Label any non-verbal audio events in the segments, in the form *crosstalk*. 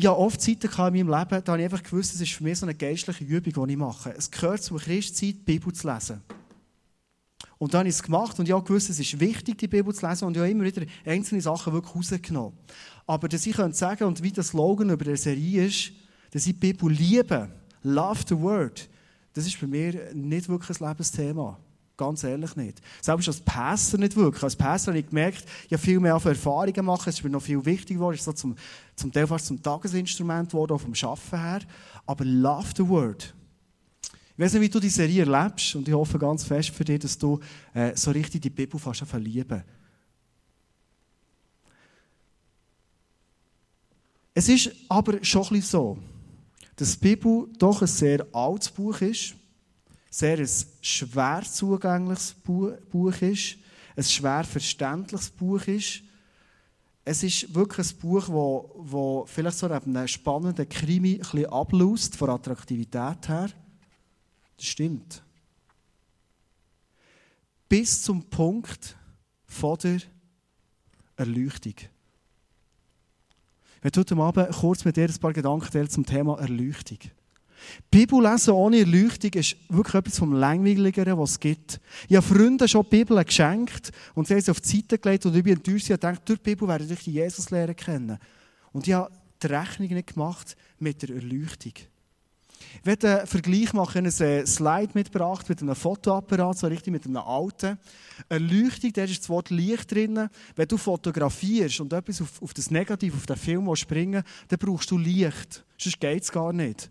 Ich hatte oft Zeiten in meinem Leben, da habe ich einfach gewusst, es ist für mich so eine geistliche Übung, die ich mache. Es gehört zum Christzeit, die Bibel zu lesen. Und dann habe ich es gemacht und ich habe gewusst, es ist wichtig, die Bibel zu lesen und ich habe immer wieder einzelne Sachen wirklich rausgenommen. Aber dass ich könnte sagen, und wie der Slogan über der Serie ist, dass ich die Bibel liebe, love the word, das ist bei mir nicht wirklich ein Lebensthema. Ganz ehrlich nicht. Selbst als Pastor nicht wirklich. Als Pastor habe ich gemerkt, ich habe viel mehr Erfahrungen gemacht. Es ist mir noch viel wichtiger geworden. Es ist so zum, zum Teil fast zum Tagesinstrument geworden, auch vom Arbeiten her. Aber love the word. Ich weiß nicht, wie du die Serie erlebst. Und ich hoffe ganz fest für dich, dass du äh, so richtig die Bibel fast verlieben Es ist aber schon ein bisschen so, dass die Bibel doch ein sehr altes Buch ist sehr ein schwer zugängliches Buch ist, ein schwer verständliches Buch ist. Es ist wirklich ein Buch, wo, wo vielleicht so einem spannenden Krimi ein bisschen ablöst, von Attraktivität her. Das stimmt. Bis zum Punkt von der Erleuchtung. Ich möchte heute Abend kurz mit dir ein paar Gedanken zum Thema Erleuchtung. Bibel lesen ohne Erleuchtung ist wirklich etwas vom Langweiligeren, was es gibt. Ich habe Freunden schon die Bibel geschenkt und sie haben sie auf die Seite gelegt und ich bin enttäuscht und dachte, durch die Bibel werde ich die Jesus lernen kennen. Und ich habe die Rechnung nicht gemacht mit der Erleuchtung. Ich werde einen Vergleich machen, einen Slide mitgebracht mit einem Fotoapparat, so richtig mit einem alten. Erleuchtung, da ist das Wort Licht drin. Wenn du fotografierst und etwas auf, auf das Negativ, auf den Film springen dann brauchst du Licht. Sonst geht es gar nicht.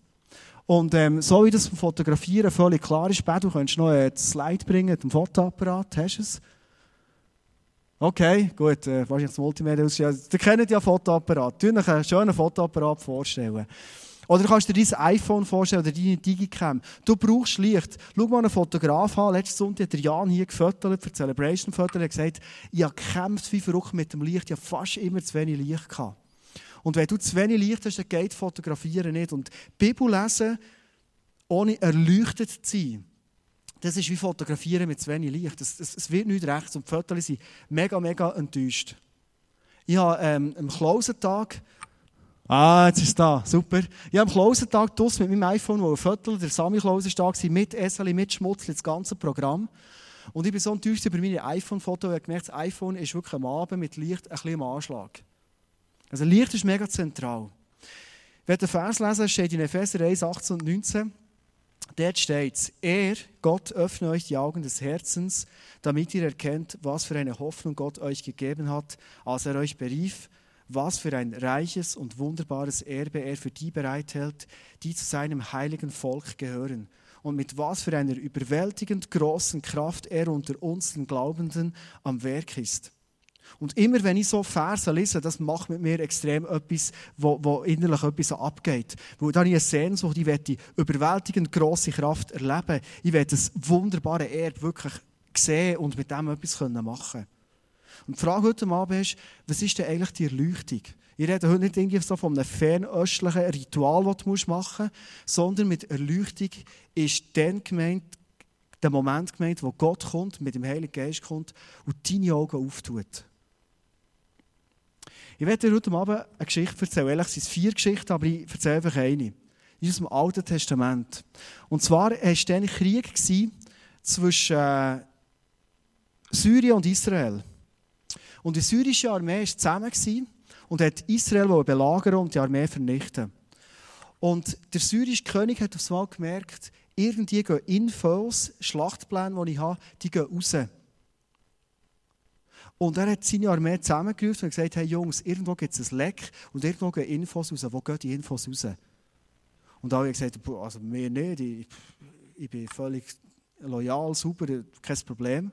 Und ähm, so wie das vom Fotografieren völlig klar ist, du könntest noch ein Slide bringen dem Fotoapparat. Hast du es? Okay, gut. Äh, wahrscheinlich das Multimedia aus. Ja, ihr kennt ja Fotoapparat. Tu euch einen schönen Fotoapparat vorstellen. Oder du kannst dir dein iPhone vorstellen oder deine Digicam. Du brauchst Licht. Schau mal einen Fotograf an. Letzten Sonntag hat der Jan hier gefotografiert für Celebration Foto. Er hat gesagt, ich habe gekämpft wie verrückt mit dem Licht. Ich habe fast immer zu wenig Licht gehabt. Und wenn du zu wenig Licht hast, dann geht Fotografieren nicht. Und Bibel lesen, ohne erleuchtet zu sein, das ist wie Fotografieren mit zu wenig Licht. Es wird nicht recht und die Fotos sind mega, mega enttäuscht. Ich habe ähm, am Klausentag, ah, jetzt ist es da, super. Ich habe am Klausentag mit meinem iPhone, wo ein Viertel, der Sami Klaus mit Esseli, mit Schmutzli, das ganze Programm. Und ich bin so enttäuscht über meine iPhone-Fotos, ich habe gemerkt, das iPhone ist wirklich am Abend mit Licht ein bisschen im Anschlag. Also Licht ist mega zentral. Wenn der Vers lesen, steht in Epheser 1, 18 und 19, dort steht es, er, Gott, öffne euch die Augen des Herzens, damit ihr erkennt, was für eine Hoffnung Gott euch gegeben hat, als er euch berief, was für ein reiches und wunderbares Erbe er für die bereithält, die zu seinem heiligen Volk gehören und mit was für einer überwältigend großen Kraft er unter uns den Glaubenden am Werk ist. Und immer wenn ich so Verse lese, das macht mit mir extrem etwas, wo, wo innerlich etwas abgeht. Weil da habe ich eine Sehnsucht, ich werde die überwältigend grosse Kraft erleben. Ich werde das wunderbare Erd wirklich sehen und mit dem etwas machen können. Und die Frage heute Abend ist, was ist denn eigentlich die Erleuchtung? Ich rede heute nicht irgendwie so von einem fernöstlichen Ritual, das du machen musst, sondern mit Erleuchtung ist dann gemeint, der Moment gemeint, wo Gott kommt, mit dem Heiligen Geist kommt und deine Augen auftut. Ich werde dir heute Abend eine Geschichte erzählen. Ehrlich sind es vier Geschichten, aber ich erzähle einfach eine. In unserem Alten Testament. Und zwar war es dann Krieg zwischen äh, Syrien und Israel. Und die syrische Armee war zusammen und hat Israel belagern und die Armee vernichten. Und der syrische König hat aufs Mal gemerkt, irgendwie gehen Infos, Schlachtpläne, die ich habe, die gehen raus. Und er hat seine Armee zusammengerufen und gesagt, hey Jungs, irgendwo gibt es ein Leck und irgendwo gehen Infos raus. Wo gehen die Infos raus? Und alle haben gesagt, also mir nicht, ich, ich bin völlig loyal, super, kein Problem.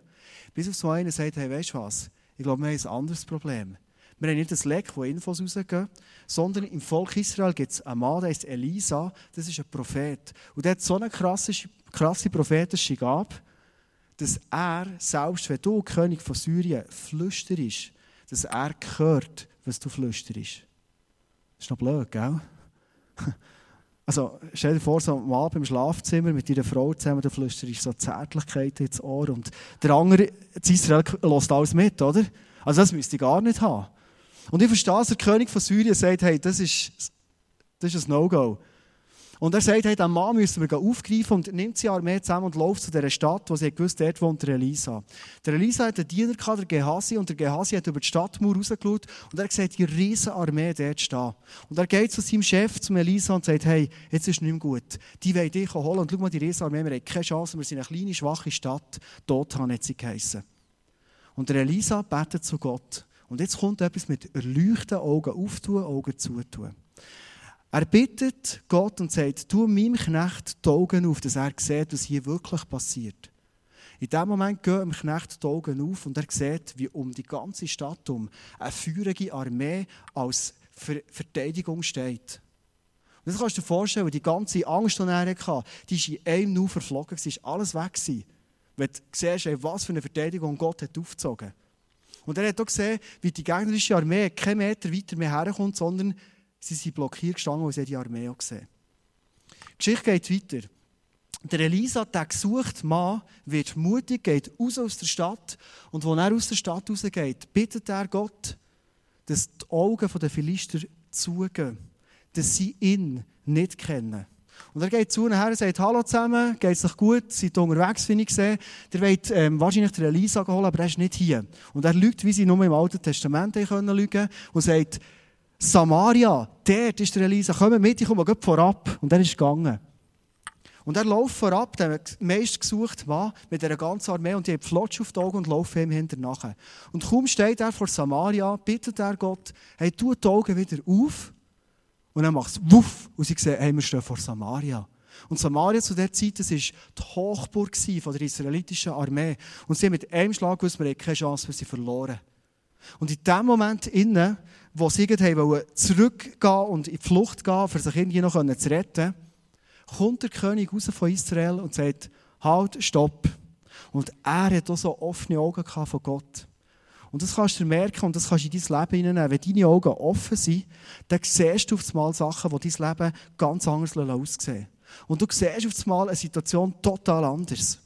Bis auf so einer sagt, hey, weißt du was? Ich glaube, wir haben ein anderes Problem. Wir haben nicht ein Leck, wo Infos rausgehen, sondern im Volk Israel gibt es einen Mann, der heißt Elisa, das ist ein Prophet. Und der hat so eine krasse, krasse prophetische Gabe, dass er, selbst wenn du König von Syrien flüsterst, dass er hört, was du flüsterst. Das ist noch blöd, gell? *laughs* Also, stell dir vor, so am Abend im Schlafzimmer mit deiner Frau zusammen, du flüsterst so Zärtlichkeit ins Ohr und der andere, das Israel, lässt alles mit, oder? Also, das müsste ich gar nicht haben. Und ich verstehe, dass der König von Syrien sagt, hey, das ist Das ist ein No-Go. Und er sagt, hey, diesen Mann müssen wir aufgreifen und nimmt sie Armee zusammen und läuft zu dieser Stadt, wo sie gewusst dort wohnt der Elisa. Der Elisa hat einen Diener gehabt, der Gehasi, und der Gehasi hat über die Stadtmauer rausgeschaut und er sieht die riesige Armee dort stehen. Und er geht zu seinem Chef, zum Elisa, und sagt, hey, jetzt ist nicht mehr gut. Die wollen dich holen und schau mal, die riesige Armee, wir haben keine Chance, wir sind eine kleine, schwache Stadt. Dothan hat sie geheissen. Und der Elisa betet zu Gott. Und jetzt kommt etwas mit erleuchteten Augen auftun, Augen zutun. Er bittet Gott und sagt, tu meinem Knecht die Augen auf, dass er sieht, was hier wirklich passiert. In dem Moment gehen dem Knecht die Augen auf und er sieht, wie um die ganze Stadt um eine feurige Armee als Verteidigung steht. Und das kannst du dir vorstellen, die ganze Angst, die er hatte, die ist in einem Nu verflogen, war alles weg. Wenn du siehst, was für eine Verteidigung Gott hat aufgezogen Und er hat auch gesehen, wie die gegnerische Armee keinen Meter weiter mehr herkommt, sondern Sie sind blockiert gestanden, weil sie die Armee gesehen Die Geschichte geht weiter. Der Elisa, der gesuchte Mann, wird mutig, geht raus aus der Stadt. Und als er aus der Stadt rausgeht, bittet er Gott, dass die Augen der Philister zugehen, dass sie ihn nicht kennen. Und er geht zu ihnen her und sagt, hallo zusammen, geht es euch gut, seid unterwegs, wie ich sehe. Der wollt ähm, wahrscheinlich den Elisa holen, aber er ist nicht hier. Und er lügt, wie sie nur im Alten Testament können lügen und sagt, Samaria, dort ist der Elisa, komm mit, ich komme vorab. Und er ist gegangen. Und er läuft vorab, der meist gesucht Mann mit einer ganzen Armee und die haben Flotsch auf die Augen und laufen ihm hinterher. Und kaum steht er vor Samaria, bittet er Gott, hey, tu die Augen wieder auf. Und dann macht es wuff und sie sehen, hey, wir stehen vor Samaria. Und Samaria zu der Zeit, das war die Hochburg von der israelitischen Armee. Und sie haben mit einem Schlag gewusst, wir haben keine Chance, weil sie verloren. Und in dem Moment innen wo sie haben zurückgehen und in die Flucht gehen, um sich irgendwie noch zu retten, kommt der König raus von Israel und sagt, halt, stopp. Und er hat auch so offene Augen von Gott. Und das kannst du merken und das kannst du in dein Leben hineinnehmen. Wenn deine Augen offen sind, dann siehst du auf einmal Sachen, die dein Leben ganz anders aussehen Und du siehst auf einmal eine Situation total anders.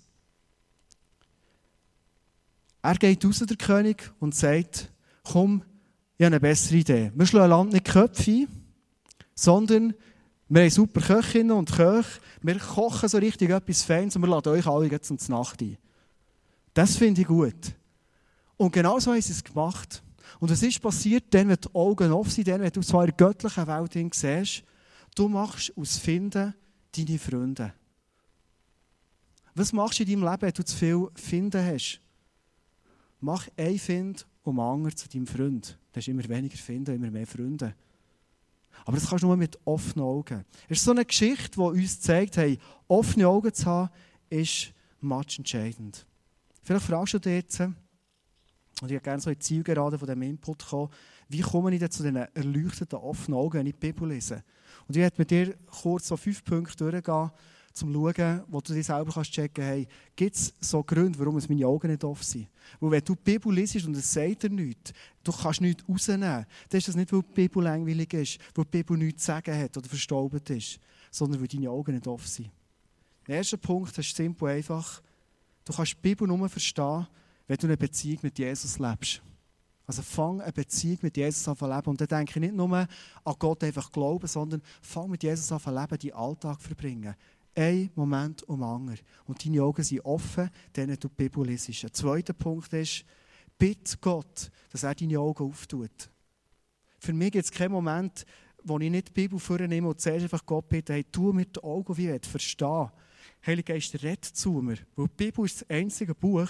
Er geht raus, der König, und sagt, komm, ich habe eine bessere Idee. Wir schlagen Land nicht Köpfe ein, sondern wir haben super Köchinnen und Köche. Wir kochen so richtig etwas Feines und wir laden euch alle jetzt zur Nacht ein. Das finde ich gut. Und genau so haben sie es gemacht. Und was ist passiert, dann, wenn die Augen offen sind, dann, wenn du zwar in der göttlichen Welt siehst, du machst aus Finden deine Freunde. Was machst du in deinem Leben, wenn du zu viel Finden hast? Mach ein Find um anderen zu deinem Freund. Du hast immer weniger Finden, immer mehr Freunde. Aber das kannst du nur mit offenen Augen. Es ist so eine Geschichte, die uns zeigt, hey, offene Augen zu haben, ist match entscheidend. Vielleicht fragst du dich jetzt, und ich würde gerne so in die Zielgerade von diesem Input kommen, wie komme ich denn zu diesen erleuchteten offenen Augen, wenn ich die Bibel lese? Und ich werde mit dir kurz so fünf Punkte durchgehen, zum Schauen, wo du dir selber kannst checken hey, gibt es so Gründe, warum es meine Augen nicht offen sind? Weil wenn du die Bibel liest und es sagt dir nichts, du kannst nichts rausnehmen, dann ist das nicht, weil die Bibel langweilig ist, weil die Bibel nichts zu sagen hat oder verstaubt ist, sondern weil deine Augen nicht offen sind. Der erste Punkt ist simpel einfach, du kannst die Bibel nur verstehen, wenn du eine Beziehung mit Jesus lebst. Also fang eine Beziehung mit Jesus an zu leben. Und dann denke ich nicht nur an Gott einfach glauben, sondern fang mit Jesus an zu leben, deinen Alltag verbringen ein Moment um anderen. Und deine Augen sind offen, dann du die Bibel liest. Ein zweiter Punkt ist, bitte Gott, dass er deine Augen auftut. Für mich gibt es keinen Moment, wo ich nicht die Bibel vornehme und zuerst einfach Gott bitte, hey, tu mir die Augen wie ich verstehen. Heiliger Geist, red zu mir. Weil die Bibel ist das einzige Buch,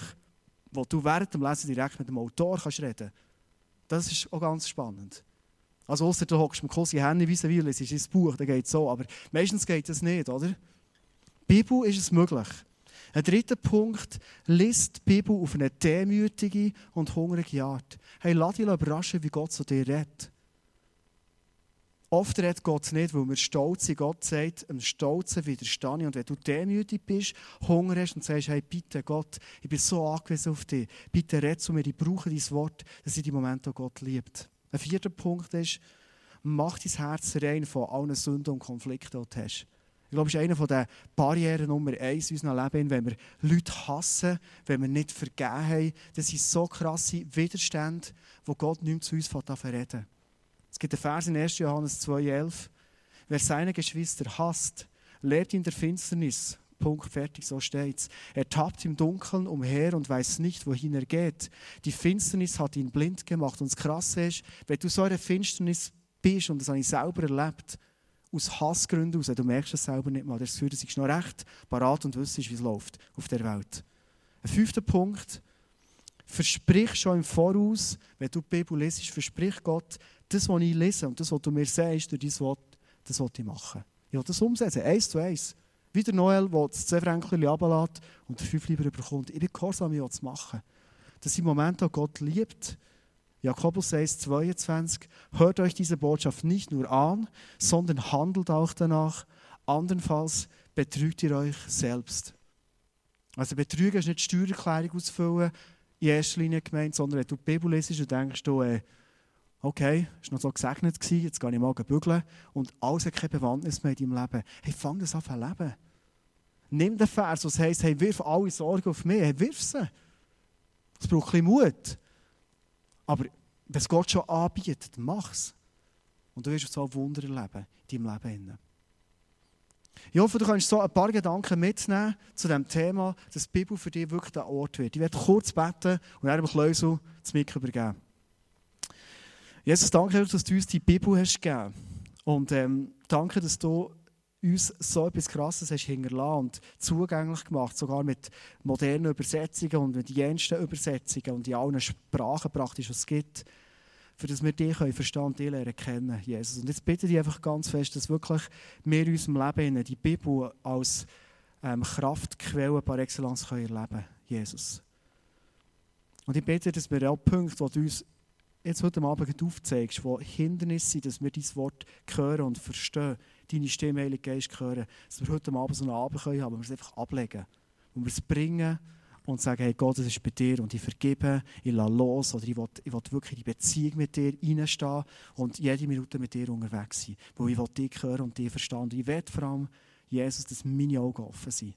wo du während dem Lesen direkt mit dem Autor kannst reden Das ist auch ganz spannend. Also außer du hockst mit Kosi wie wie es ist ein Buch, dann geht es so. Aber meistens geht das nicht, oder? Bibel ist es möglich. Ein dritter Punkt, liest die Bibel auf eine demütige und hungrige Art. Hey, lass dich überraschen, wie Gott zu dir redet. Oft redet Gott nicht, weil wir stolz sind. Gott sagt, einem Stolzen widerstehe ich. Und wenn du demütig bist, Hunger hast und sagst, hey, bitte Gott, ich bin so angewiesen auf dich, bitte red zu mir, ich brauche dein Wort, das sind die Momente, wo Gott liebt. Ein vierter Punkt ist, mach dein Herz rein von allen Sünden und Konflikten, die du hast. Ich glaube, es ist eine der Barrieren Nummer eins in unserem Leben, wenn wir Leute hassen, wenn wir nicht vergeben haben. Das sind so krasse Widerstände, wo Gott nicht mehr zu uns reden Es gibt einen Vers in 1. Johannes 2,11. Wer seine Geschwister hasst, lehrt in der Finsternis. Punkt, fertig, so steht's. Er tappt im Dunkeln umher und weiß nicht, wohin er geht. Die Finsternis hat ihn blind gemacht. Und das Krasse ist, wenn du so in der Finsternis bist, und das habe ich selber erlebt, aus Hassgründen aus, du merkst es selber nicht mal, das Gefühl, dass ich noch recht parat und wüsstest, wie es läuft auf der Welt. Ein fünfter Punkt, versprich schon im Voraus, wenn du die Bibel liest, versprich Gott, das, was ich lese und das, was du mir sagst, durch dein Wort, das will ich machen. Ich will das umsetzen, eins zu eins. Wie der Noel, der das 10 Franken runterlässt und der 5 lieber bekommt. Ich bin gehorsam, ich zu machen. Das sind Momente, wo Gott liebt. Jakobus 1, 22. Hört euch diese Botschaft nicht nur an, sondern handelt auch danach. Andernfalls betrügt ihr euch selbst. Also Betrügen ist nicht Steuererklärung ausfüllen, in erster Linie gemeint, sondern wenn du die Bibel liest und denkst, du, äh, okay, es war noch so gesegnet, gewesen, jetzt gehe ich mal bügeln und alles hat keine Bewandtnis mehr in deinem Leben. Hey, fang das an zu leben. Nimm den Vers, was heisst, hey, wirf alle Sorgen auf mich, hey, wirf sie. Es braucht ein bisschen Mut. Aber wenn es Gott schon anbietet, mach es. Und du wirst so Wunder erleben in deinem Leben. Ich hoffe, du kannst so ein paar Gedanken mitnehmen zu dem Thema, dass die Bibel für dich wirklich der Ort wird. Ich werde kurz beten und dann dem Kleusel das Mikro übergeben. Jesus, danke, dass du uns die Bibel hast gegeben. Und ähm, danke, dass du uns so etwas Krasses hast hinterlassen und zugänglich gemacht, sogar mit modernen Übersetzungen und mit jensten Übersetzungen und in allen Sprachen praktisch, was es gibt, für dass wir dich verstehen und dich lernen kennen, Jesus. Und jetzt bitte ich einfach ganz fest, dass wirklich wir in unserem Leben die Bibel als ähm, Kraftquelle par excellence können erleben Jesus. Und ich bitte, dass wir auch Punkte, die du uns jetzt heute Abend aufzeigst, wo Hindernisse sind, dass wir dein Wort hören und verstehen, deine Stimme, Heilige Geist, hören, dass wir heute Abend so einen Abend haben, wo wir es einfach ablegen, wo wir es bringen und sagen, hey Gott, das ist bei dir und ich vergebe, ich lasse los oder ich will, ich will wirklich die Beziehung mit dir reinstehen und jede Minute mit dir unterwegs sein, wo ich will dich hören und dich verstehen. Und ich will vor allem, Jesus, dass meine Augen offen sind.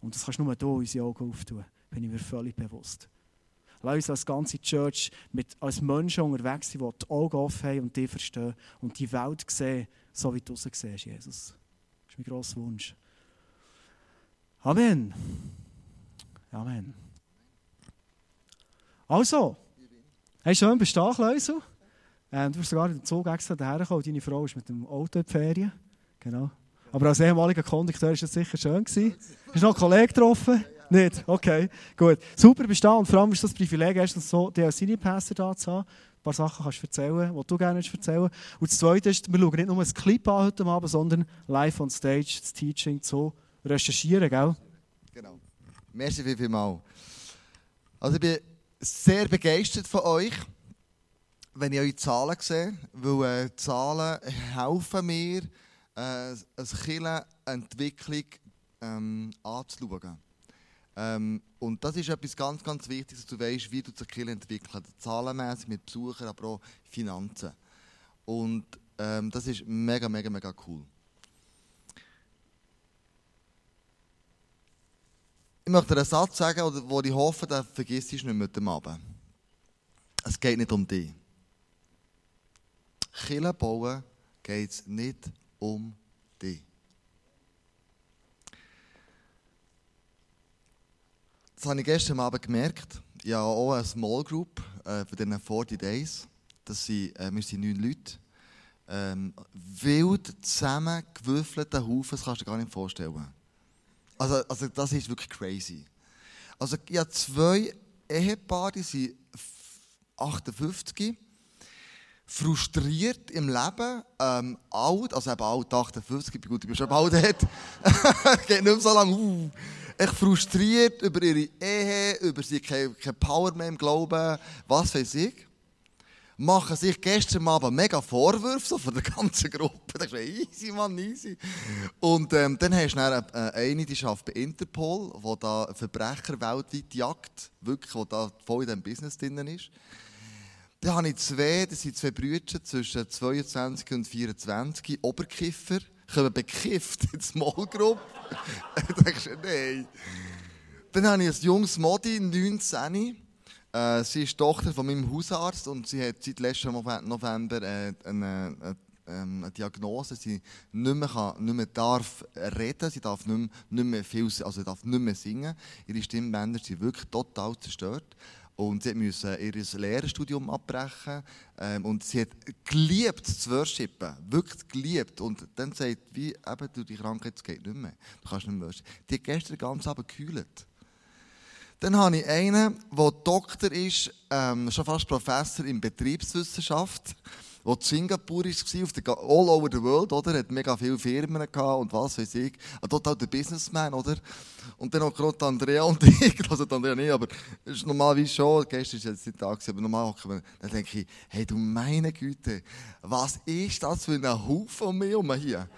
Und das kannst du nur hier unsere Augen auftun, bin ich mir völlig bewusst. Lass uns als ganze Church mit, als Menschen unterwegs sein, die die Augen offen haben und die verstehen und die Welt sehen, so wie du sie siehst, Jesus. Das ist mein grosser Wunsch. Amen. Amen. Also, hey, schön bist du da, Kleusel. Ähm, du bist sogar in den Zug extra dahergekommen. Deine Frau ist mit dem Auto in die Ferien. Genau. Aber als ehemaliger Kondukteur war es sicher schön. Gewesen. Hast du noch einen Kollegen getroffen? Nicht? Okay, gut. Super bist du da und vor allem ist das Privileg, erstens so, Pastor da zu haben. Ein paar Sachen kannst du erzählen, die du gerne erzählen Und das Zweite ist, wir schauen nicht nur ein Clip an heute Abend, sondern live on stage, das Teaching so recherchieren, gell? Genau. Merci viel, viel mal. Also ich bin sehr begeistert von euch, wenn ich eure Zahlen sehe, weil äh, Zahlen helfen mir, äh, eine Kirchenentwicklung ähm, anzuschauen. Ähm, und das ist etwas ganz, ganz Wichtiges, dass du weißt, wie du die Kirche. Zahlenmäßig mit Besuchern, aber auch Finanzen. Und ähm, das ist mega, mega, mega cool. Ich möchte einen Satz sagen, wo ich hoffe, den vergisst du nicht mit dem Abend. Es geht nicht um dich. Kirche bauen geht es nicht um dich. Das habe ich gestern Abend gemerkt. Ich habe auch eine Small Group äh, von diesen 40 Days. Das sind, äh, wir sind neun Leute. Ähm, wild zusammengewürfelte Haufen, das kannst du dir gar nicht vorstellen. Also, also das ist wirklich crazy. Also ich habe zwei Ehepaare, die sind 58, frustriert im Leben, ähm, alt, also eben alt, 58, gut, ich bin schon alt, *laughs* geht nicht mehr so lange, uh echt frustriert über ihre Ehe, über sie keine, keine Power mehr im Glauben, was weiß ich. Machen sich gestern Abend mega Vorwürfe so von der *laughs* ganzen Gruppe. Das ist easy, Mann, easy. Und ähm, dann hast du dann äh, eine, die arbeitet bei Interpol, die da Verbrecher weltweit jagt, wirklich, die da voll in diesem Business drin ist. Dann habe ich zwei, das sind zwei Brüder zwischen 22 und 24, Oberkiffer kommen bekifft in die Small Group. *laughs* da denkst du, nein. Dann habe ich ein junges Modi, 19. Äh, sie ist Tochter von meinem Hausarzt und sie hat seit letztem November äh, einen, einen, ähm, eine Diagnose, sie nicht mehr, kann, nicht mehr darf reden, sie darf nicht mehr, nicht mehr viel, also darf nicht mehr singen. Ihre Stimmbänder sind wirklich total zerstört. Und sie musste ihr Lehrstudium abbrechen. Ähm, und sie hat geliebt zu worshipen. Wirklich geliebt. Und dann sagt wie, eben, du, die Krankheit geht nicht mehr. Du kannst nicht mehr worshipen. Die hat gestern ganz Abend gekühlt. Dann habe ich einen, der Doktor ist, ähm, schon fast Professor in Betriebswissenschaft in Singapur war, auf der, all over the world, oder? Hat mega viele Firmen gehabt und was weiß ich. Ein total der Businessman, oder? Und dann auch gerade Andrea *laughs* und ich, also Andrea nicht, aber es ist normalerweise schon, gestern war jetzt nicht Tag, aber normal dann denke ich, hey du meine Güte, was ist das für ein Haufen um hier?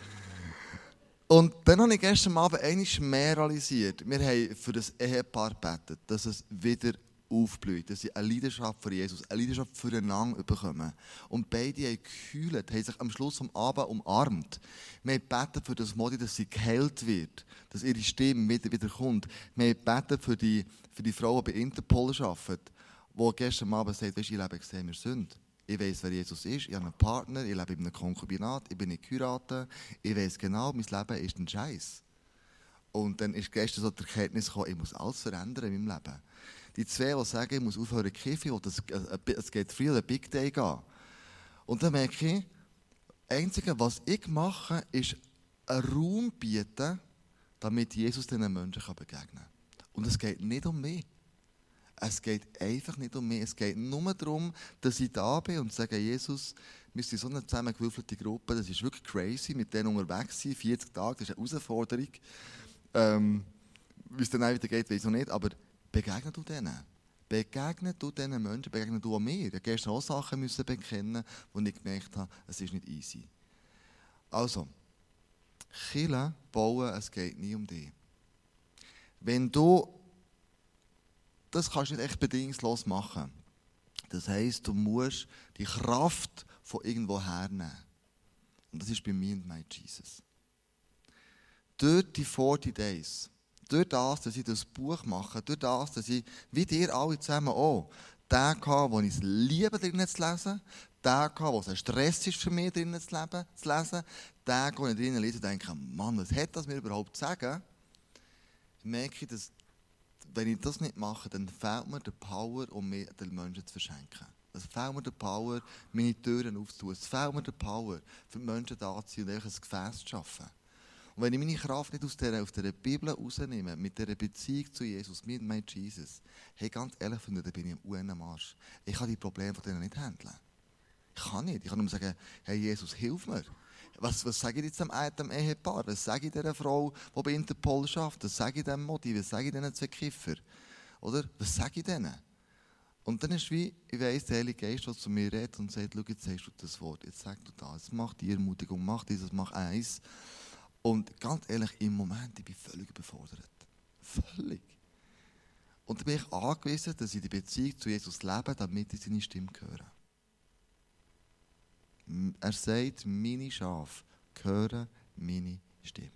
Und dann habe ich gestern Abend einiges mehr realisiert. Wir haben für das Ehepaar gebetet, dass es wieder aufblüht, dass sie eine Leidenschaft für Jesus, eine Leidenschaft füreinander bekommen. Und beide haben gekühlt, haben sich am Schluss am Abend umarmt. Wir gebeten für das Modi, dass sie geheilt wird, dass ihre Stimme wieder, wieder kommt. Wir gebeten für die, für die Frau, die bei Interpol arbeitet, die gestern Abend sagt, weißt, ich lebe gesehen, wir sind. Ich weiß, wer Jesus ist. Ich habe einen Partner. Ich lebe in einem Konkubinat. Ich bin nicht geheiratet. Ich weiß genau, mein Leben ist ein Scheiß. Und dann ist gestern so die Erkenntnis gekommen, ich muss alles verändern in meinem Leben. Die zwei, die sagen, ich muss aufhören kiffen und es geht früh an Big Day gehen. Und dann merke ich, das Einzige, was ich mache, ist einen Raum bieten, damit Jesus diesen Menschen begegnen kann. Und es geht nicht um mich. Es geht einfach nicht um mich. Es geht nur darum, dass ich da bin und sage, Jesus, wir sind so eine zusammengewürfelte Gruppe, das ist wirklich crazy, mit denen unterwegs sein, 40 Tage, das ist eine Herausforderung. Ähm, Wie es dann auch wieder geht, weiß ich noch nicht, aber Begegne du denen. Begegne du diesen Menschen, begegne du auch mir. Musste gestern auch Sachen müssen bekennen, wo ich gemerkt habe, es ist nicht easy. Also, Chile bauen, es geht nie um dich. Wenn du, das kannst du nicht echt bedingungslos machen. Das heisst, du musst die Kraft von irgendwo hernehmen. Und das ist bei mir und mein Jesus. Durch die 40 Days durch das, dass ich das Buch mache, durch das, dass ich, wie dir alle zusammen auch, den hatte, wo ich es liebe, drinnen zu lesen, den hatte, wo es ein Stress ist für mich, drinnen zu, leben, zu lesen, den, wo ich drinnen lese und denke, Mann, was hat das mir überhaupt zu sagen? merke ich, dass, wenn ich das nicht mache, dann fehlt mir die Power, um mir den Menschen zu verschenken. Es fehlt mir die Power, meine Türen aufzutun. Es fehlt mir die Power, für die Menschen da zu sein und ein Gefäß zu schaffen. Und wenn ich meine Kraft nicht aus der, aus der Bibel rausnehme, mit dieser Beziehung zu Jesus, mit meinem Jesus, hey, ganz ehrlich, finde, dann bin ich am UN-Marsch. Ich kann die Probleme von denen nicht handeln. Ich kann nicht. Ich kann nur sagen, hey Jesus, hilf mir. Was, was sage ich jetzt dem, Ehepaar? Was sage ich dieser Frau, die bei Interpol schafft? Was sage ich dem Motiv? Was sage ich diesen zwei Kiffer? Oder? Was sage ich denen? Und dann ist wie, ich weiss, der Heilige Geist, der zu mir redet und sagt, schau, jetzt sagst du das Wort, jetzt sag du das, mach die Ermutigung, mach dieses, mach eins. Und ganz ehrlich, im Moment, ich bin völlig überfordert. Völlig. Und da bin ich angewiesen, dass ich die Beziehung zu Jesus lebe, damit ich seine Stimme höre. Er sagt, meine Schafe hören meine Stimme.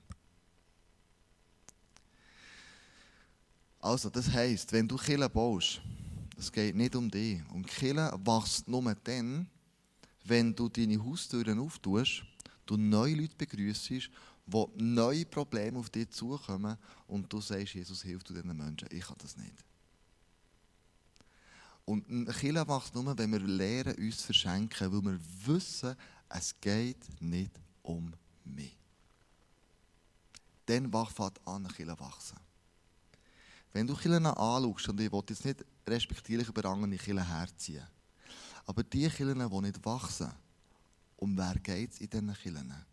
Also, das heisst, wenn du Kille baust, es geht nicht um dich. Und Kille wächst nur dann, wenn du deine Haustüren auftust, du neue Leute begrüßt wo neue Probleme auf dich zukommen und du sagst, Jesus, hilf du diesen Menschen. Ich kann das nicht. Und ein Killer macht nur, wenn wir lernen, uns verschenken, weil wir wissen, es geht nicht um mich. Dann fängt an, Killer wachsen. Wenn du Killer anschaust, und ich will jetzt nicht respektierlich über andere Killer herziehen, aber die Killer, die nicht wachsen, um wer geht es in diesen Killern?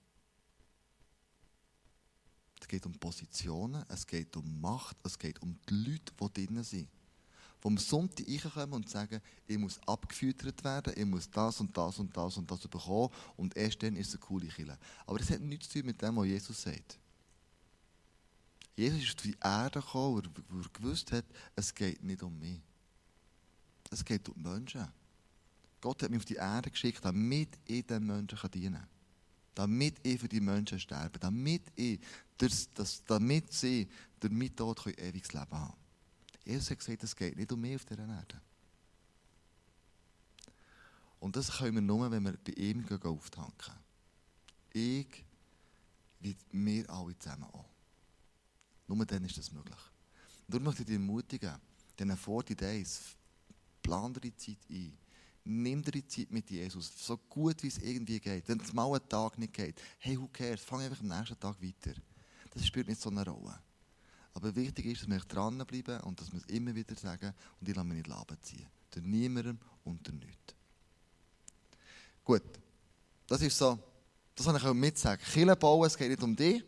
Es geht um Positionen, es geht um Macht, es geht um die Leute, die drinnen sind. Am Sonntag reinkommen und sagen, ich muss abgefüttert werden, ich muss das und das und das und das bekommen und erst dann ist es eine coole Kille. Aber das hat nichts zu tun mit dem, was Jesus sagt. Jesus ist auf die Erde gekommen, weil er gewusst hat, es geht nicht um mich. Es geht um die Menschen. Gott hat mich auf die Erde geschickt, damit ich den Menschen dienen kann damit ich für die Menschen sterbe, damit, ich, das, das, damit sie durch meinen Tod ewiges Leben haben Jesus hat gesagt, es geht nicht um mich auf dieser Erde. Und das können wir nur, wenn wir bei ihm auftanken. ich, wie wir alle zusammen auch. Nur dann ist das möglich. Und darum möchte ich dich ermutigen, diesen 40 Days, plan dir Zeit ein. Nimm dir die Zeit mit Jesus, so gut wie es irgendwie geht. Wenn es mal einen Tag nicht geht, hey, who cares, fang einfach am nächsten Tag weiter. Das spielt nicht so eine Rolle. Aber wichtig ist, dass wir dranbleiben und dass wir es immer wieder sagen und ich lasse mich nicht Laben ziehen. Durch niemandem und durch nichts. Gut, das ist so, das kann ich mitsagen. Kirche bauen, es geht nicht um dich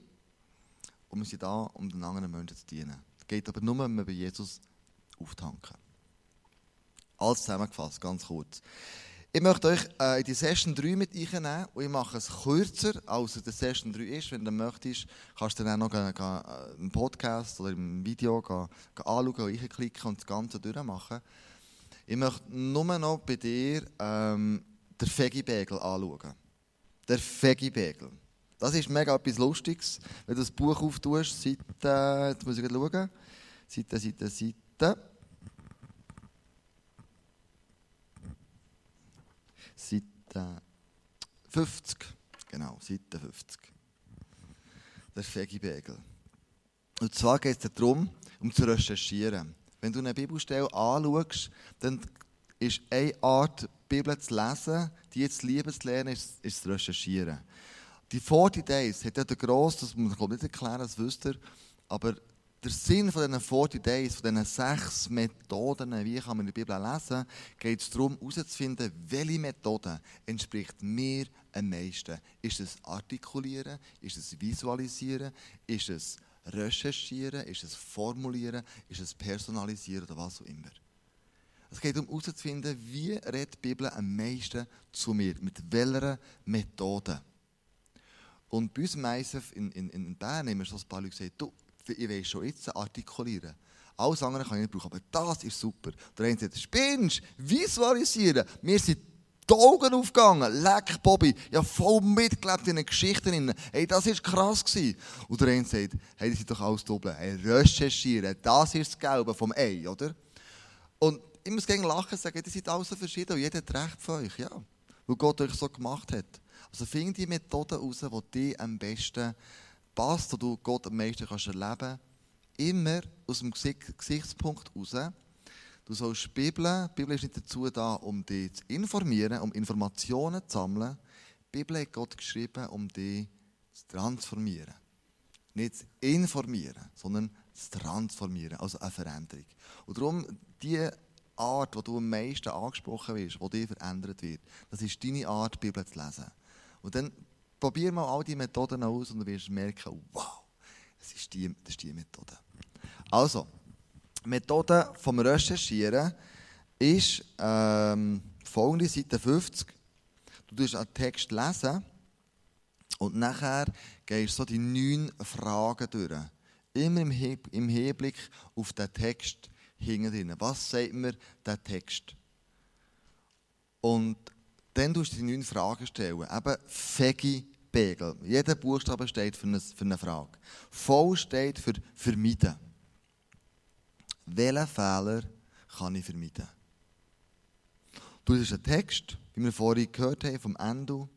und wir sind da, um den anderen Menschen zu dienen. Es geht aber nur, wenn wir bei Jesus auftanken. Alles zusammengefasst, ganz kurz. Ich möchte euch äh, in die Session 3 mit einnehmen und ich mache es kürzer, als es die Session 3 ist. Wenn du möchtest, kannst du dann auch noch äh, einen Podcast oder im Video gehen, gehen anschauen, reinklicken und das Ganze durchmachen. Ich möchte nur noch bei dir ähm, den Fegi-Begel anschauen. Der Fegi-Begel. Das ist mega etwas Lustiges. Wenn du das Buch auftust, Seite, jetzt muss ich schauen, Seite, Seite, Seite. Seite 50. Genau, Seite 50. Der Fegibegel. Und zwar geht es darum, um zu recherchieren. Wenn du eine Bibelstelle anschaust, dann ist eine Art, Bibel zu lesen, die jetzt Liebe zu lernen, ist, ist zu recherchieren. Die 40 Days hat ja der Gross, das muss ich nicht erklären, das wisst ihr, aber der Sinn von diesen 40 Days, von diesen sechs Methoden, wie kann man die Bibel lesen, geht es darum, herauszufinden, welche Methode entspricht mir am meisten. Ist es Artikulieren? Ist es Visualisieren? Ist es Recherchieren? Ist es Formulieren? Ist es Personalisieren oder was auch immer? Es geht darum herauszufinden, wie redet die Bibel am meisten zu mir? Mit welcher Methode? Und bei uns im ISF in, in, in Bern haben wir so ein paar Leute gesagt, du, ich will schon jetzt artikulieren. Alles andere kann ich nicht brauchen, aber das ist super. Der eine sagt, spinnst, visualisieren. Mir sind die Augen aufgegangen. Leck, Bobby. Ja, voll mitgelebt in den Geschichten. Hey, das war krass. Gewesen. Und der eine sagt, hey, das sind doch alles doppelt. Hey, recherchieren. Das ist das Gelbe vom Ei, oder? Und ich muss gegen lachen sagen, die sind alle so verschieden und jeder hat recht von euch, ja. Weil Gott euch so gemacht hat. Also find die Methode heraus, die dir am besten passt, wo du Gott am meisten kannst erleben kannst, immer aus dem Gesichtspunkt heraus. Du sollst die Bibel, die Bibel ist nicht dazu da, um dich zu informieren, um Informationen zu sammeln. Die Bibel hat Gott geschrieben, um dich zu transformieren. Nicht zu informieren, sondern zu transformieren, also eine Veränderung. Und darum, die Art, wo du am meisten angesprochen wirst, die dir verändert wird, das ist deine Art, die Bibel zu lesen. Und dann probier mal all die Methoden aus und du wirst merken, wow, das ist die, das ist die Methode. Also, Methode vom Recherchieren ist ähm, folgende, Seite 50. Du tust einen Text lesen und nachher gehst so die neun Fragen durch. Immer im, He im Hinblick auf den Text hinten Was sagt mir der Text? Und dann tust du die neun Fragen stellen. Eben Fegi Pegel. Jeder Buchstabe steht für eine, für eine Frage. V steht für vermeiden. Welchen Fehler kann ich vermeiden? Du hast einen Text, wie wir vorhin gehört haben, vom Endo.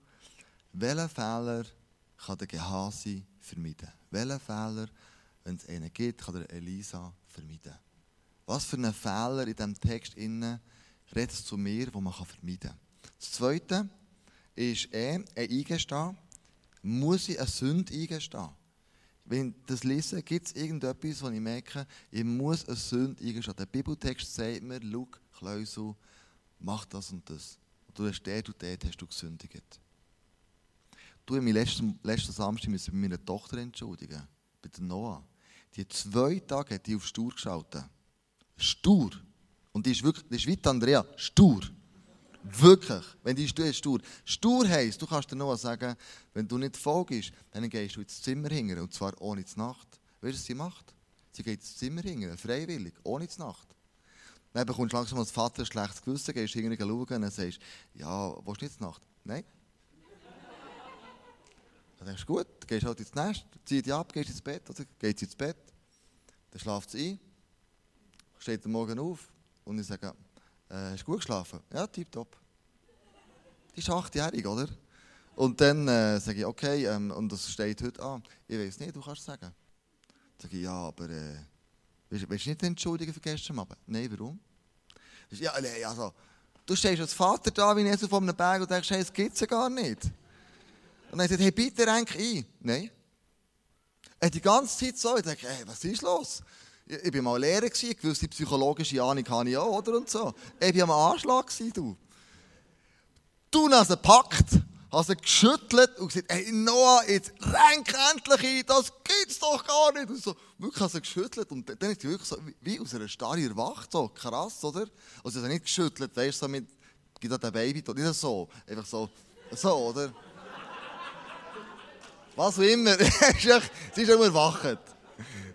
Welchen Fehler kann der Gehasi vermeiden? Welchen Fehler, wenn es einen gibt, kann der Elisa vermeiden? Was für einen Fehler in diesem Text innen redet es zu mir, den man vermeiden kann? Das Zweite ist eh ein Eingestehen muss ich eine Sünde eingestehen. Wenn ich das lese, gibt es irgendetwas, wo ich merke, ich muss eine Sünde eingestehen. Der Bibeltext sagt mir, schau, Kleusel, mach das und das. Und du hast dort und dort hast du gesündigt. Du, ich mich letzten, letzten Samstag bei meiner Tochter entschuldigen, bei der Noah. Die zwei Tage hat die auf Stur geschaltet. Stur. Und die ist wirklich, die ist wie Andrea, stur. Wirklich. Wenn die Stur stur. Stur heisst, du kannst dir noch sagen, wenn du nicht folgst, dann gehst du ins Zimmer hingern. Und zwar ohne die Nacht. Weißt du, was sie macht? Sie geht ins Zimmer hingern, freiwillig, ohne die Nacht. Dann bekommst du langsam als Vater ein schlechtes Gewissen, gehst hingern schauen und dann sagst ja, willst du nicht Nacht? Nein. Dann denkst du, gut, gehst halt ins Nest, zieh dich ab, gehst ins Bett, oder geht ins Bett. Dann schlaft sie ein, steht am Morgen auf und ich sage, äh, hast du gut geschlafen? Ja, tipptopp. Die ist achtjährig, oder? Und dann äh, sage ich, okay, ähm, und das steht heute an. Ich weiß nicht, du kannst es sagen. Dann sage ich, ja, aber äh, willst, willst du nicht entschuldigen für gestern Abend? Nein, warum? Ja, nee, also, du stehst als Vater da wie Jesus auf einem Berg und denkst, hey, das gibt es ja gar nicht. Und dann sagt hey, bitte renk ein. Nein. Er die ganze Zeit so, ich denke, hey, was ist los? Ich, war mal Lehrer, gewesen, gewisse psychologische Ahnung habe ich auch, oder? Und so. Ich war am Anschlag, du. Du hast ihn gepackt hat er geschüttelt und gesagt, hey Noah, jetzt renk endlich ein, das gibt's doch gar nicht. Und so, wirklich hat er geschüttelt und dann ist er wirklich so, wie aus einer Starre erwacht, so krass, oder? Also er hat nicht geschüttelt, weißt du, so mit, gibt er den Baby, nicht so, einfach so, so, oder? Was auch immer, *laughs* sie ist immer erwacht.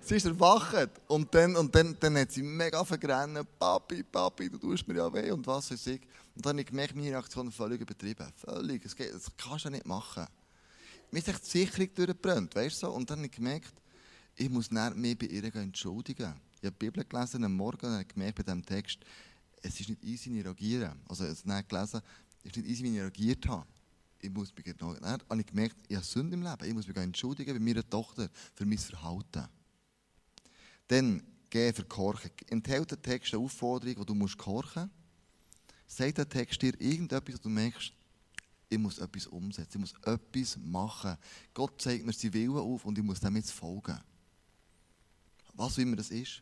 Sie ist erwacht und dann, und dann, dann hat sie mega vergrennen, Papi, Papi, du tust mir ja weh und was weiß ich. Und dann habe ich gemerkt, meine Reaktion völlig übertrieben. Völlig. Das, geht, das kannst du nicht machen. Mir ist echt die Sicherung durchgebrannt, weißt du? Und dann habe ich gemerkt, ich muss mich bei ihr entschuldigen. Ich habe die Bibel gelesen am Morgen und habe gemerkt bei diesem Text, es ist nicht easy, wie ich reagiere. Also, es nicht gelesen, es ist nicht easy, wie ich reagiert habe. Ich muss mich genau, dann habe ich gemerkt, ich habe Sünde im Leben. Ich muss mich entschuldigen bei meiner Tochter für mein Verhalten. Dann, geh für Korchen. Enthält der Text eine Aufforderung, wo du musst korchen musst sagt der Text dir irgendetwas, und du merkst, ich muss etwas umsetzen, ich muss etwas machen. Gott zeigt mir seinen Willen auf und ich muss dem jetzt folgen. Was immer das ist.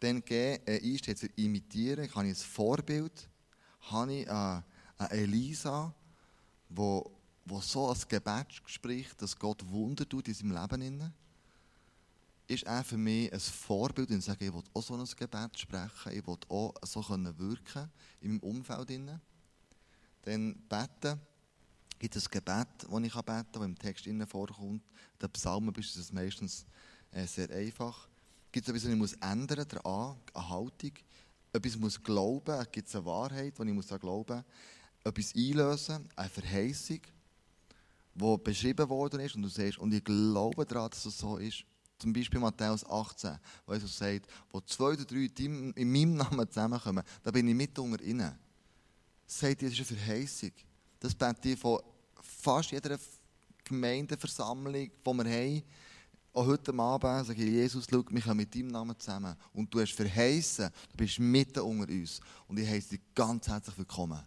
Dann gehen, äh, ein steht für imitieren, ich ein Vorbild, habe ich äh, eine Elisa, wo, wo so ein Gebet spricht, dass Gott Wunder tut in seinem Leben ist er für mich ein Vorbild und sage, ich will auch so ein Gebet sprechen, ich will auch so können wirken in meinem Umfeld. Dann beten, gibt es ein Gebet, das ich beten kann, das im Text vorkommt. Der Psalmen ist es meistens äh, sehr einfach. Gibt es etwas, was ich muss ändern muss, eine Haltung? Etwas muss glauben, gibt es eine Wahrheit, die ich muss glauben muss? Etwas einlösen, eine Verheißung, die beschrieben worden ist und du siehst, und ich glaube daran, dass es so ist. Zum Beispiel Matthäus 18, wo Jesus sagt, wo zwei oder drei in meinem Namen zusammenkommen, da bin ich mit unter ihnen. Sagt, das ist eine Verheißung. Das bete ich von fast jeder Gemeindeversammlung, die wir haben. Auch heute Abend sage ich, Jesus, schau, wir kommen mit deinem Namen zusammen. Und du hast verheißen, du bist mitten unter uns. Und ich heiße dich ganz herzlich willkommen.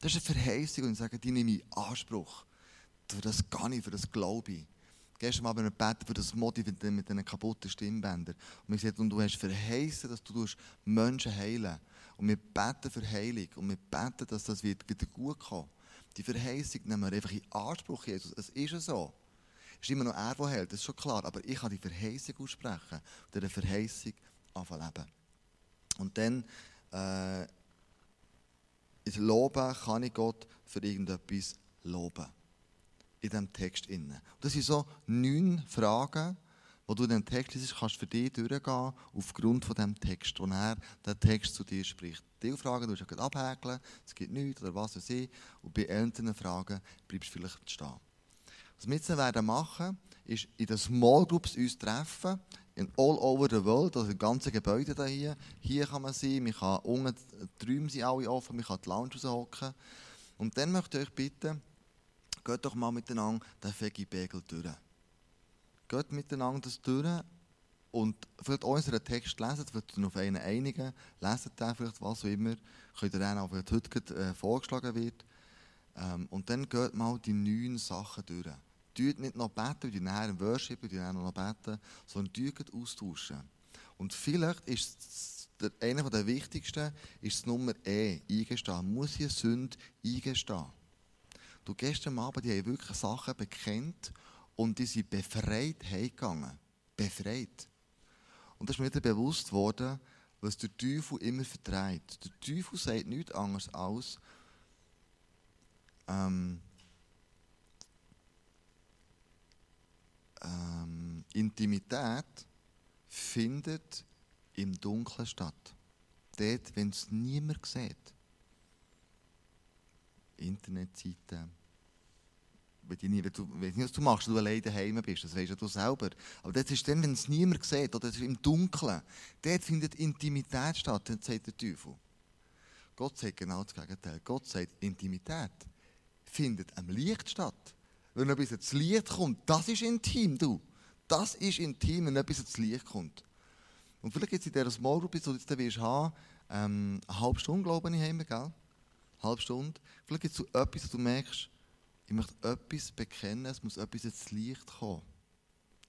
Das ist eine Verheißung und ich sage, die nehme ich Anspruch. Für das kann ich, für das glaube ich. Gestern Abend haben wir gebeten für das Motiv mit diesen kaputten Stimmbändern. Und wir gesagt, und du hast verheißen, dass du Menschen heilen Und wir beten für Heilung. Und wir beten, dass das wieder gut kommt. Die Verheißung nehmen wir einfach in Anspruch, Jesus. Es ist ja so. Es ist immer noch er, der hält, das ist schon klar. Aber ich kann die Verheißung aussprechen und diese Verheißung anfangen leben. Und dann, äh, in Loben kann ich Gott für irgendetwas loben in diesem Text. Das sind so neun Fragen, wo du in diesem Text liest, kannst für dich durchgehen, aufgrund von dem Text, wo er den Text zu dir spricht. Diese Fragen du du abhäkeln, es gibt nichts oder was weiß ich, und bei älteren Fragen bleibst du vielleicht stehen. Was wir jetzt werden machen, ist in den Small Groups uns treffen, in all over the world, also in ganzen Gebäude hier. Hier kann man sein, man kann unten, die Räume sind alle offen, man kann die Lounge raushocken. Und dann möchte ich euch bitten, geht doch mal miteinander den Fegi-Begel durch. Geht miteinander das durch und vielleicht unseren Text lesen, vielleicht auf einen einigen, lesen den vielleicht, was auch immer, könnt ihr dann auch, vielleicht heute äh, vorgeschlagen wird. Ähm, und dann geht mal die neun Sachen durch. Tut nicht noch beten, die nachher im Worship, die nachher noch beten, sondern tut austauschen. Und vielleicht ist einer der wichtigsten ist das Nummer E, eingestehen. Muss ich Sünde eingestehen? Du, gestern Abend, die haben wirklich Sachen bekennt und die sind befreit heimgegangen. Befreit. Und das ist mir wieder bewusst worden, was der Teufel immer vertreibt. Der Teufel sagt nichts anderes als, ähm, ähm, Intimität findet im Dunkeln statt. Dort, wenn es niemand sieht. Internetseiten. Wenn du, wenn du, wenn was du machst, wenn du alleine daheim bist, das weißt du selber. Aber das ist dann, wenn es niemand sieht, oder im Dunkeln, dort findet Intimität statt, dann sagt der Teufel. Gott sagt genau das Gegenteil. Gott sagt, Intimität findet am Licht statt. wenn etwas ins Licht kommt, das ist intim, du. Das ist intim, wenn etwas ins Licht kommt. Und vielleicht gibt es in dieser Small Group, die du jetzt wirst haben, ähm, eine halbe Stunde, glaube ich, haben wir, gell? Halbe Stunde. Vielleicht gibt es so etwas, wo du merkst, ich möchte etwas bekennen, es muss etwas ins Licht kommen.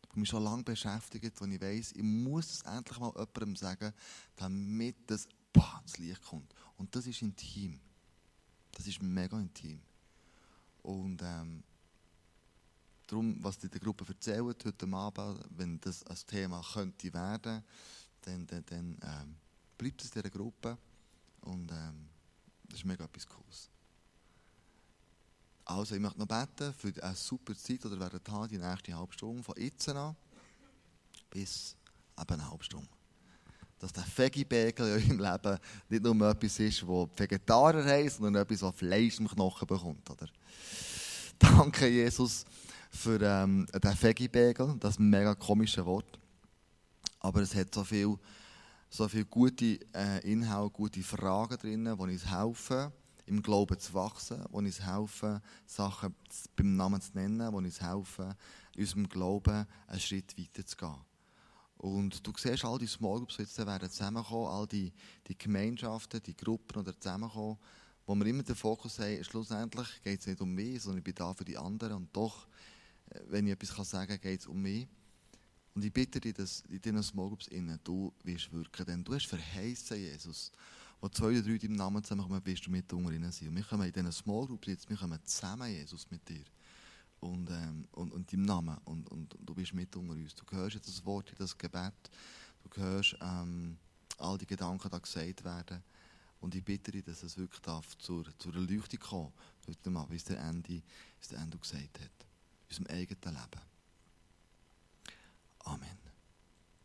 Ich mich schon lange beschäftigt, wo ich weiss, ich muss es endlich mal jemandem sagen, damit das bah, ins Licht kommt. Und das ist intim. Das ist mega intim. Und ähm, darum, was die Gruppe erzählt heute Abend, wenn das ein Thema könnte werden, dann, dann, dann ähm, bleibt es in dieser Gruppe. Und ähm, das ist mega etwas Cooles. Also, ich möchte noch beten für eine super Zeit, oder werden haben, die nächste halbe Stunde, von jetzt an bis eben eine halbe Stunde. Dass der Veggie-Bagel in eurem Leben nicht nur etwas ist, das Vegetarier heisst, sondern etwas, das Fleisch im Knochen bekommt. Oder? Danke, Jesus, für ähm, den Veggie-Bagel. Das mega komisches Wort. Aber es hat so viel, so viel gute äh, Inhalte, gute Fragen drin, die uns helfen im Glauben zu wachsen, die uns helfen, Sachen beim Namen zu nennen, die uns helfen, in unserem Glauben einen Schritt weiter zu gehen. Und du siehst all die Small Groups, jetzt werden zusammenkommen, all die, die Gemeinschaften, die Gruppen, die zusammenkommen, wo wir immer den Fokus haben, schlussendlich geht es nicht um mich, sondern ich bin da für die anderen. Und doch, äh, wenn ich etwas sagen kann, geht es um mich. Und ich bitte dich, dass in diesen Small Groups innen du wirst wirken, denn du hast verheißen, Jesus, wo zwei oder drei in deinem Namen zusammenkommen, wirst du mit unter ihnen sein. Und wir kommen in diesen Small Groups jetzt, wir kommen zusammen, Jesus, mit dir. Und, ähm, und, und deinem Namen. Und, und, und, du bist mit unter uns. Du hörst jetzt das Wort, das Gebet. Du hörst ähm, all die Gedanken, die gesagt werden. Und ich bitte dich, dass es wirklich darf zur, zur Erleuchtung kommen heute Abend, wie es der Ende, wie es der Ende gesagt hat. In unserem eigenen Leben. Amen.